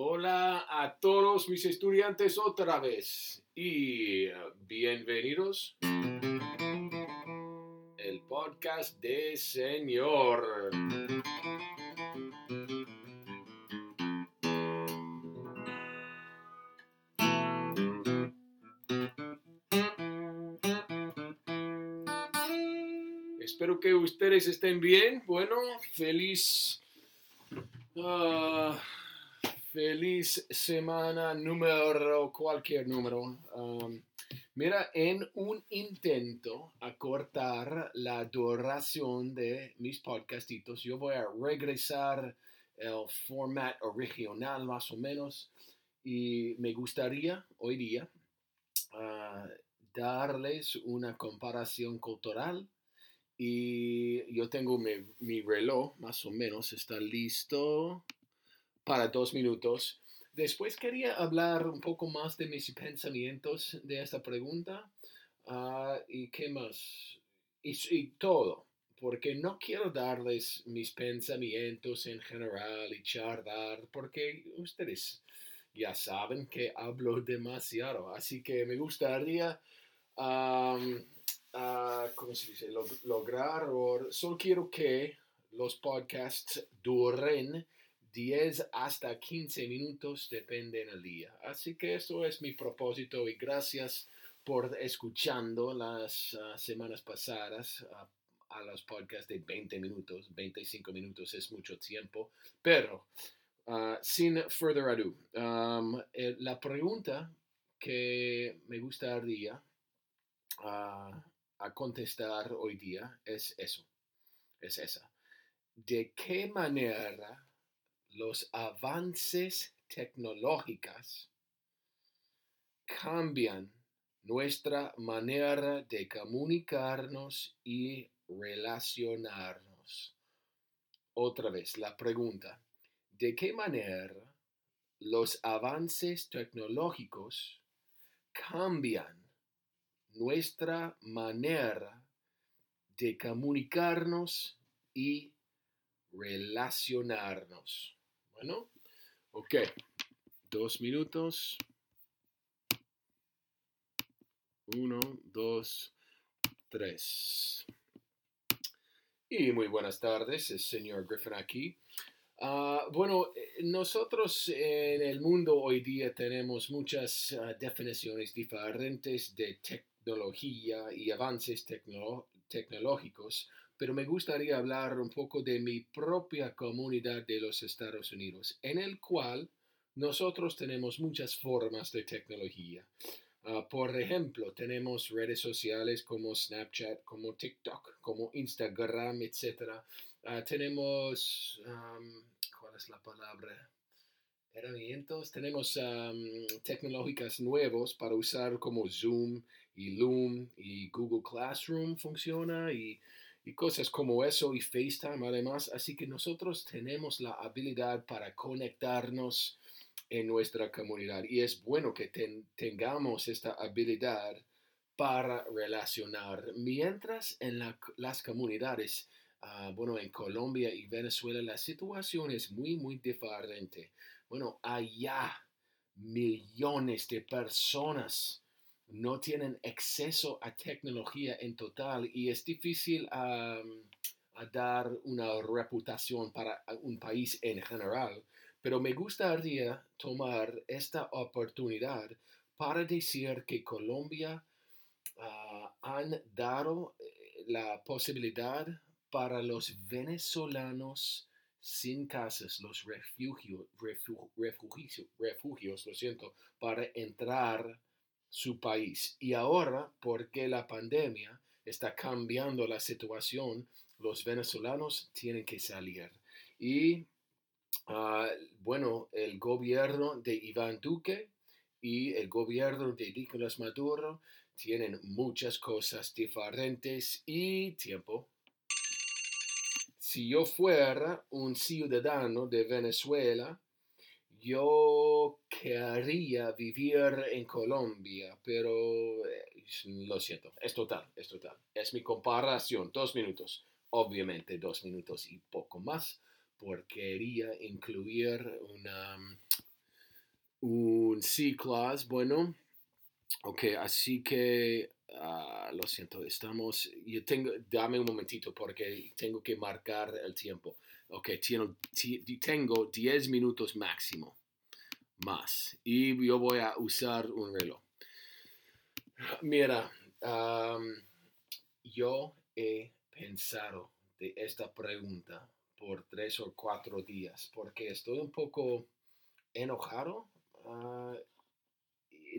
Hola a todos mis estudiantes otra vez y bienvenidos el podcast de Señor. Espero que ustedes estén bien. Bueno, feliz ah, Feliz semana número, cualquier número. Um, mira, en un intento a cortar la duración de mis podcastitos, yo voy a regresar el format original más o menos y me gustaría hoy día uh, darles una comparación cultural y yo tengo mi, mi reloj más o menos, está listo para dos minutos. Después quería hablar un poco más de mis pensamientos de esta pregunta ah, y qué más. Y, todo, porque no quiero darles mis pensamientos en general y charlar, porque ustedes ya saben que hablo demasiado. Así que me gustaría, ah, ¿cómo se dice? lograr, o solo quiero que los podcasts duren 10 hasta 15 minutos, depende del día. Así que eso es mi propósito y gracias por escuchando las ah, semanas pasadas ah, a los podcasts de 20 minutos. 25 minutos es mucho tiempo, pero ah, sin further ado, um, la pregunta que me gustaría a contestar hoy día es eso, es esa. ¿De qué manera los avances tecnológicos cambian nuestra manera de comunicarnos y relacionarnos. Otra vez, la pregunta, ¿de qué manera los avances tecnológicos cambian nuestra manera de comunicarnos y relacionarnos? Bueno, ok. Dos minutos. Uno, dos, tres. Y muy buenas tardes, el señor Griffin aquí. Ah, bueno, eh, nosotros en el mundo hoy día tenemos muchas ah, definiciones diferentes de tecnología y avances tecnológicos pero me gustaría hablar un poco de mi propia comunidad de los Estados Unidos, en el cual nosotros tenemos muchas formas de tecnología. Ah, por ejemplo, tenemos redes sociales como Snapchat, como TikTok, como Instagram, etc. Ah, tenemos, ¿cuál es la palabra? Herramientas. Tenemos tecnológicas nuevos para usar como Zoom y Loom y Google Classroom funciona y y cosas como eso y FaceTime además. Así que nosotros tenemos la habilidad para conectarnos en nuestra comunidad y es bueno que tengamos esta habilidad para relacionar. Mientras en las comunidades, ah, bueno, en Colombia y Venezuela la situación es muy, muy diferente. Bueno, allá millones de personas no tienen acceso a tecnología en total y es difícil a dar una reputación para un país en general. Pero me gustaría tomar esta oportunidad para decir que Colombia ah, han dado eh, la posibilidad para los venezolanos sin casas, los refugios, refugios, lo siento, para entrar su país. Y ahora, porque la pandemia está cambiando la situación, los venezolanos tienen que salir. Y ah, bueno, el gobierno de Iván Duque y el gobierno de Nicolás Maduro tienen muchas cosas diferentes y tiempo. Si yo fuera un ciudadano de Venezuela, yo querría vivir en Colombia, pero eh, lo siento, es total, es total. Es mi comparación, dos minutos, obviamente dos minutos y poco más, porque quería incluir una, un C clause, bueno, ok, así que ah, lo siento, estamos, yo tengo, dame un momentito porque tengo que marcar el tiempo. Ok, tengo, tengo 10 minutos máximo más y yo voy a usar un reloj. Mira, yo he pensado de esta pregunta por tres o cuatro días porque estoy un poco enojado. Ah,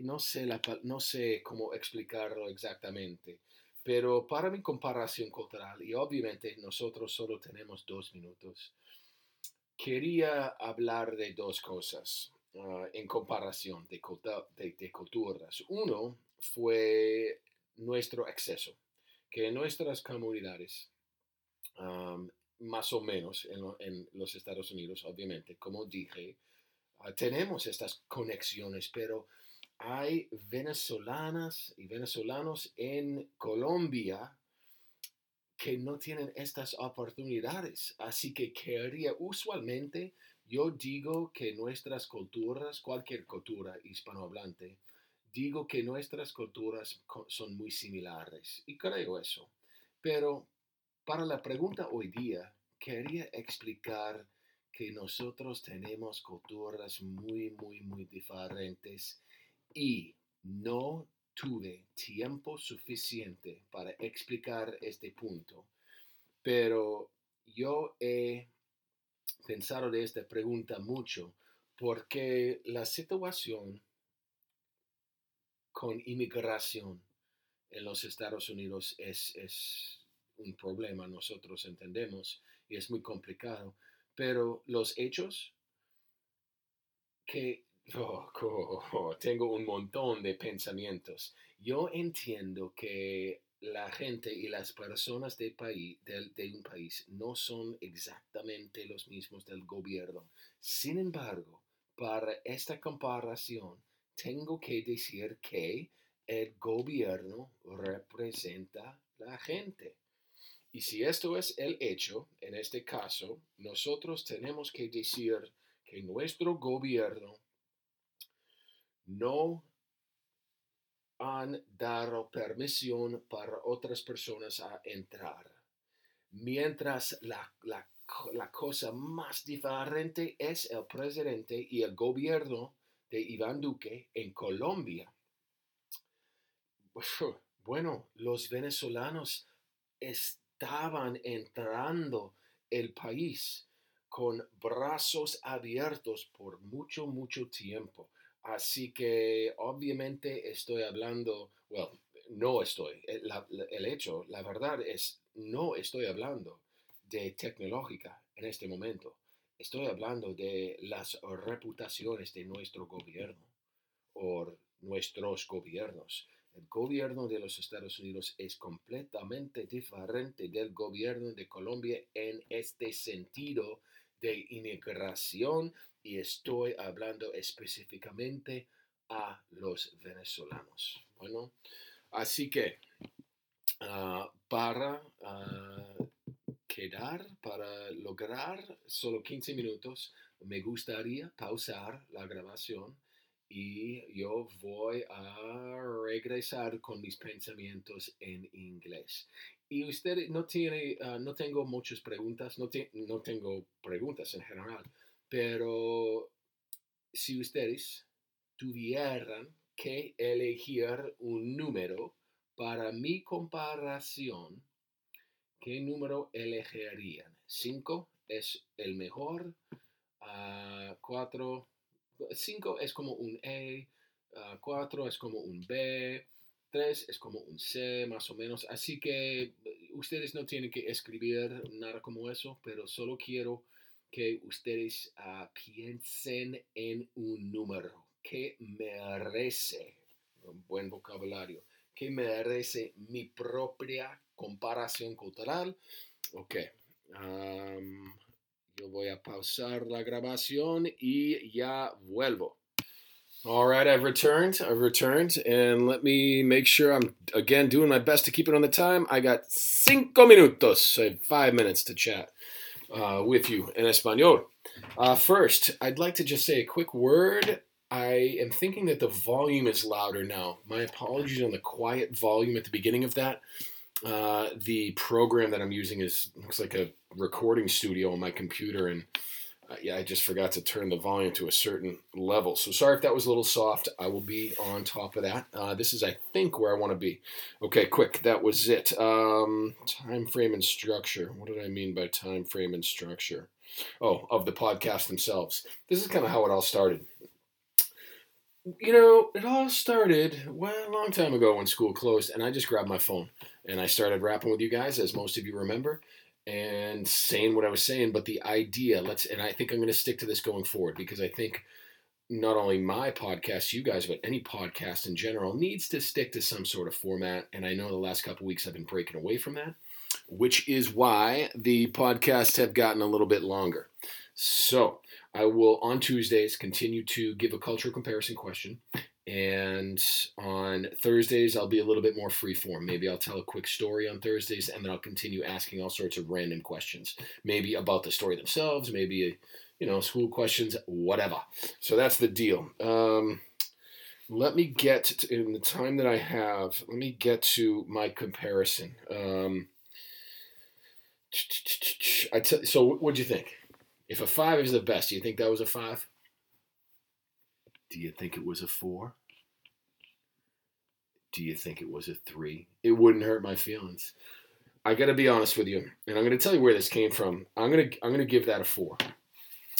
no, sé no sé cómo explicarlo exactamente, pero para mi comparación cultural, y obviamente nosotros solo tenemos dos minutos, quería hablar de dos cosas. Ah, en comparación de, de, culturas. Uno fue nuestro acceso, que en nuestras comunidades, más o menos en, los Estados Unidos, obviamente, como dije, ah, tenemos estas conexiones, pero hay venezolanas y venezolanos en Colombia que no tienen estas oportunidades. Así que quería usualmente yo digo que nuestras culturas, cualquier cultura hispanohablante, digo que nuestras culturas son muy similares y creo eso. Pero para la pregunta hoy día, quería explicar que nosotros tenemos culturas muy, muy, muy diferentes y no tuve tiempo suficiente para explicar este punto. Pero yo he pensado de esta pregunta mucho porque la situación con inmigración en los Estados Unidos es, es un problema, nosotros entendemos, y es muy complicado, pero los hechos que oh, tengo un montón de pensamientos. Yo entiendo que la gente y las personas de, país, de, un país no son exactamente los mismos del gobierno. Sin embargo, para esta comparación, tengo que decir que el gobierno representa la gente. Y si esto es el hecho, en este caso, nosotros tenemos que decir que nuestro gobierno no han dado permisión para otras personas a entrar. Mientras la, cosa más diferente es el presidente y el gobierno de Iván Duque en Colombia. Bueno, los venezolanos estaban entrando el país con brazos abiertos por mucho, mucho tiempo. Así que obviamente estoy hablando, bueno, no estoy, eh, el, hecho, la verdad es, no estoy hablando de tecnológica en este momento. Estoy hablando de las reputaciones de nuestro gobierno o nuestros gobiernos. El gobierno de los Estados Unidos es completamente diferente del gobierno de Colombia en este sentido de inmigración y estoy hablando específicamente a los venezolanos. Bueno, así que ah, para ah, quedar, para lograr solo 15 minutos, me gustaría pausar la grabación y yo voy a regresar con mis pensamientos en inglés. Y usted no tiene, ah, no tengo muchas preguntas, no, no tengo preguntas en general, pero si ustedes tuvieran que elegir un número para mi comparación, ¿qué número elegirían? ¿Cinco es el mejor, 4, ah, 5 es como un E, 4 ah, es como un B, 3 es como un C más o menos. Así que ustedes no tienen que escribir nada como eso, pero solo quiero que ustedes ah, piensen en un número que merece, un buen vocabulario, que merece mi propia comparación cultural. Ok, yo voy a pausar la grabación y ya vuelvo. All right, I've returned. I've returned, and let me make sure I'm again doing my best to keep it on the time. I got cinco minutos, so five minutes to chat. uh, with you in Espanol. Uh, first, I'd like to just say a quick word I am thinking that the volume is louder now. My apologies on the quiet volume at the beginning of that. Uh, the program that I'm using is looks like a recording studio on my computer, and yeah, I just forgot to turn the volume to a certain level. So sorry if that was a little soft. I will be on top of that. Uh, this is, I think, where I want to be. Okay, quick. That was it. Um, time frame and structure. What did I mean by time frame and structure? Oh, of the podcast themselves. This is kind of how it all started. You know, it all started well a long time ago when school closed, and I just grabbed my phone and I started rapping with you guys, as most of you remember and saying what I was saying, but the idea, let's, and I think I'm going to stick to this going forward because I think not only my podcast, you guys, but any podcast in general needs to stick to some sort of format. And I know the last couple weeks I've been breaking away from that, which is why the podcasts have gotten a little bit longer. So I will on Tuesdays continue to give a cultural comparison question and on Thursdays, I'll be a little bit more freeform. Maybe I'll tell a quick story on Thursdays, and then I'll continue asking all sorts of random questions, maybe about the story themselves, maybe you know school questions, whatever. So that's the deal. Um, let me get to, in the time that I have. Let me get to my comparison. Um, I t- so what'd you think? If a five is the best, do you think that was a five? Do you think it was a four? Do you think it was a three? It wouldn't hurt my feelings. I got to be honest with you, and I'm going to tell you where this came from. I'm going to I'm going to give that a four.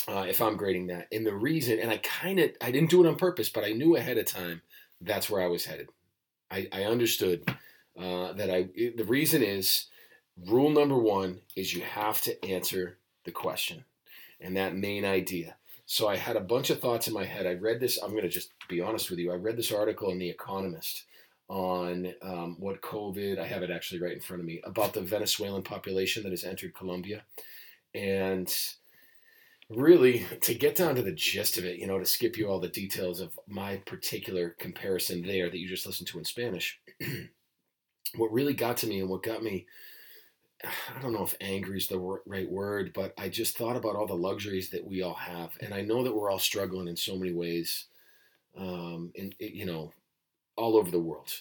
Uh, if I'm grading that, and the reason, and I kind of I didn't do it on purpose, but I knew ahead of time that's where I was headed. I, I understood uh, that I it, the reason is rule number one is you have to answer the question, and that main idea. So I had a bunch of thoughts in my head. I read this, I'm going to just be honest with you. I read this article in The Economist on um, what COVID, I have it actually right in front of me, about the Venezuelan population that has entered Colombia. And really, to get down to the gist of it, you know, to skip you all the details of my particular comparison there that you just listened to in Spanish, what really got to me and what got me I don't know if angry is the right word, but I just thought about all the luxuries that we all have, and I know that we're all struggling in so many ways, um, in you know, all over the world.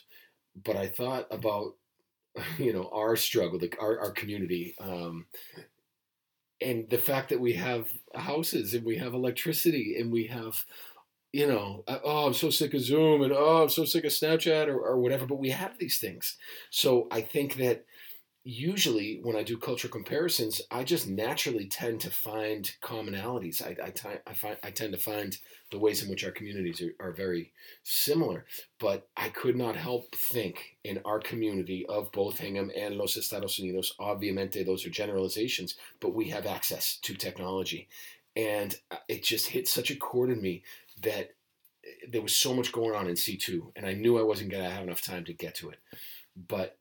But I thought about you know our struggle, like our our community, um, and the fact that we have houses and we have electricity and we have you know, oh, I'm so sick of Zoom and oh, I'm so sick of Snapchat or, or whatever, but we have these things. So I think that usually when I do cultural comparisons, I just naturally tend to find commonalities. I, I, t- I, find, I tend to find the ways in which our communities are, are very similar. But I could not help think in our community of both Hingham and Los Estados Unidos, obviamente those are generalizations, but we have access to technology. And uh, it just hit such a chord in me that eh, there was so much going on in C2, and I knew I wasn't going to have enough time to get to it. But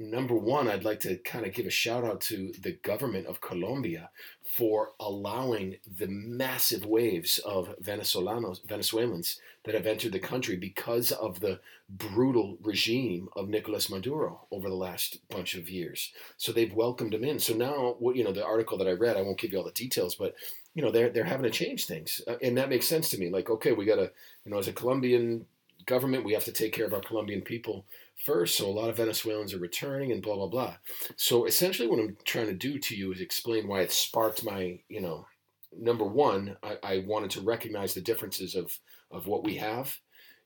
number one, I'd like to kind of give a shout out to the government of Colombia for allowing the massive waves of Venezolanos, Venezuelans that have entered the country because of the brutal regime of Nicolas Maduro over the last bunch of years. So they've welcomed them in. So now, you know, the article that I read, I won't give you all the details, but you know, they're they're having to change things, uh, and that makes sense to me. Like, okay, we got to, you know, as a Colombian government, we have to take care of our Colombian people first. So a lot of Venezuelans are returning and blah, blah, blah. So essentially, what I'm trying to do to you is explain why it sparked my, you know, number one, I, I wanted to recognize the differences of, of what we have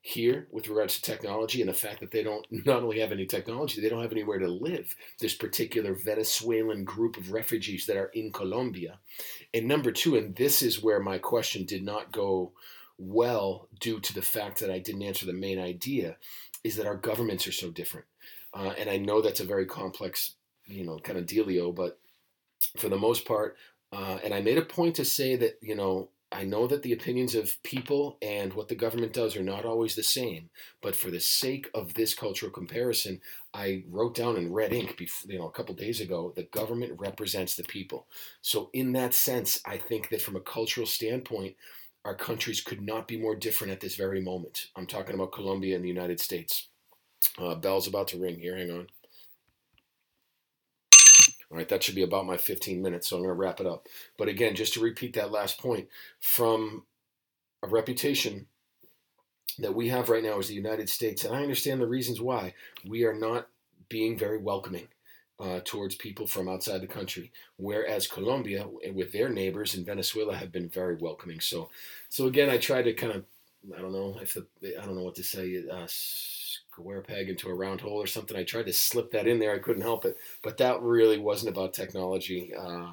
here with regards to technology and the fact that they don't not only have any technology, they don't have anywhere to live. This particular Venezuelan group of refugees that are in Colombia. And number two, and this is where my question did not go well due to the fact that I didn't answer the main idea, is that our governments are so different. Uh, and I know that's a very complex, you know, kind of dealio, but for the most part, uh, and I made a point to say that, you know, I know that the opinions of people and what the government does are not always the same, but for the sake of this cultural comparison, I wrote down in red ink, before, you know, a couple days ago, the government represents the people. So in that sense, I think that from a cultural standpoint, our countries could not be more different at this very moment. I'm talking about Colombia and the United States. Uh, bell's about to ring here. Hang on. All right, that should be about my 15 minutes, so I'm going to wrap it up. But again, just to repeat that last point, from a reputation that we have right now is the United States, and I understand the reasons why we are not being very welcoming uh, towards people from outside the country, whereas Colombia, with their neighbors in Venezuela, have been very welcoming. So, so again, I try to kind of, I don't know if the, I don't know what to say, uh, square peg into a round hole or something. I tried to slip that in there, I couldn't help it, but that really wasn't about technology. Uh,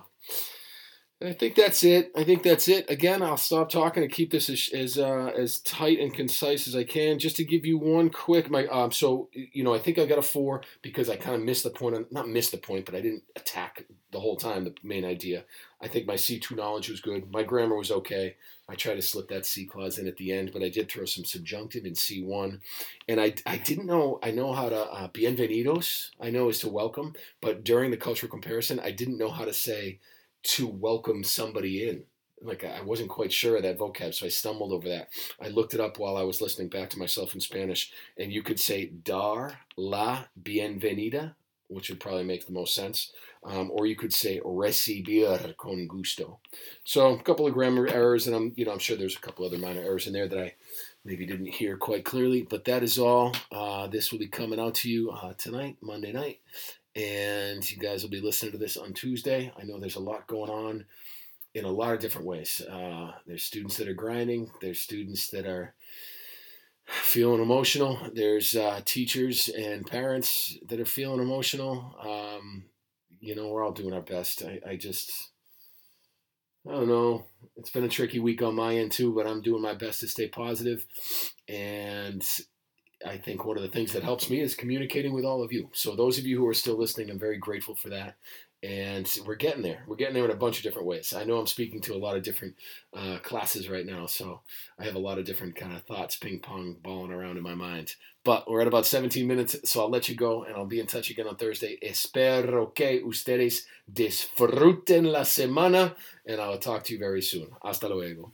and I think that's it. I think that's it. Again, I'll stop talking and keep this as as, uh, as tight and concise as I can. Just to give you one quick, my um, so you know, I think I got a four because I kind of missed the point. Not missed the point, but I didn't attack the whole time the main idea. I think my C two knowledge was good. My grammar was okay. I tried to slip that C clause in at the end, but I did throw some subjunctive in C one, and I I didn't know. I know how to uh, bienvenidos. I know is to welcome, but during the cultural comparison, I didn't know how to say to welcome somebody in. Like I wasn't quite sure of that vocab, so I stumbled over that. I looked it up while I was listening back to myself in Spanish, and you could say dar la bienvenida, which would probably make the most sense, um, or you could say recibir con gusto. So a couple of grammar errors, and I'm you know I'm sure there's a couple other minor errors in there that I maybe didn't hear quite clearly, but that is all. Uh, this will be coming out to you uh, tonight, Monday night, and you guys will be listening to this on Tuesday. I know there's a lot going on in a lot of different ways. Uh, there's students that are grinding. There's students that are feeling emotional. There's uh, teachers and parents that are feeling emotional. Um, you know, we're all doing our best. I, I just, I don't know. It's been a tricky week on my end too, but I'm doing my best to stay. And I think one of the things that helps me is communicating with all of you. So those of you who are still listening, I'm very grateful for that. And we're getting there. We're getting there in a bunch of different ways. I know I'm speaking to a lot of different uh, classes right now, so I have a lot of different kind of thoughts ping pong balling around in my mind. But we're at about 17 minutes, so I'll let you go, and I'll be in touch again on Thursday. Espero que ustedes disfruten la semana, and I'll talk to you very soon. Hasta luego.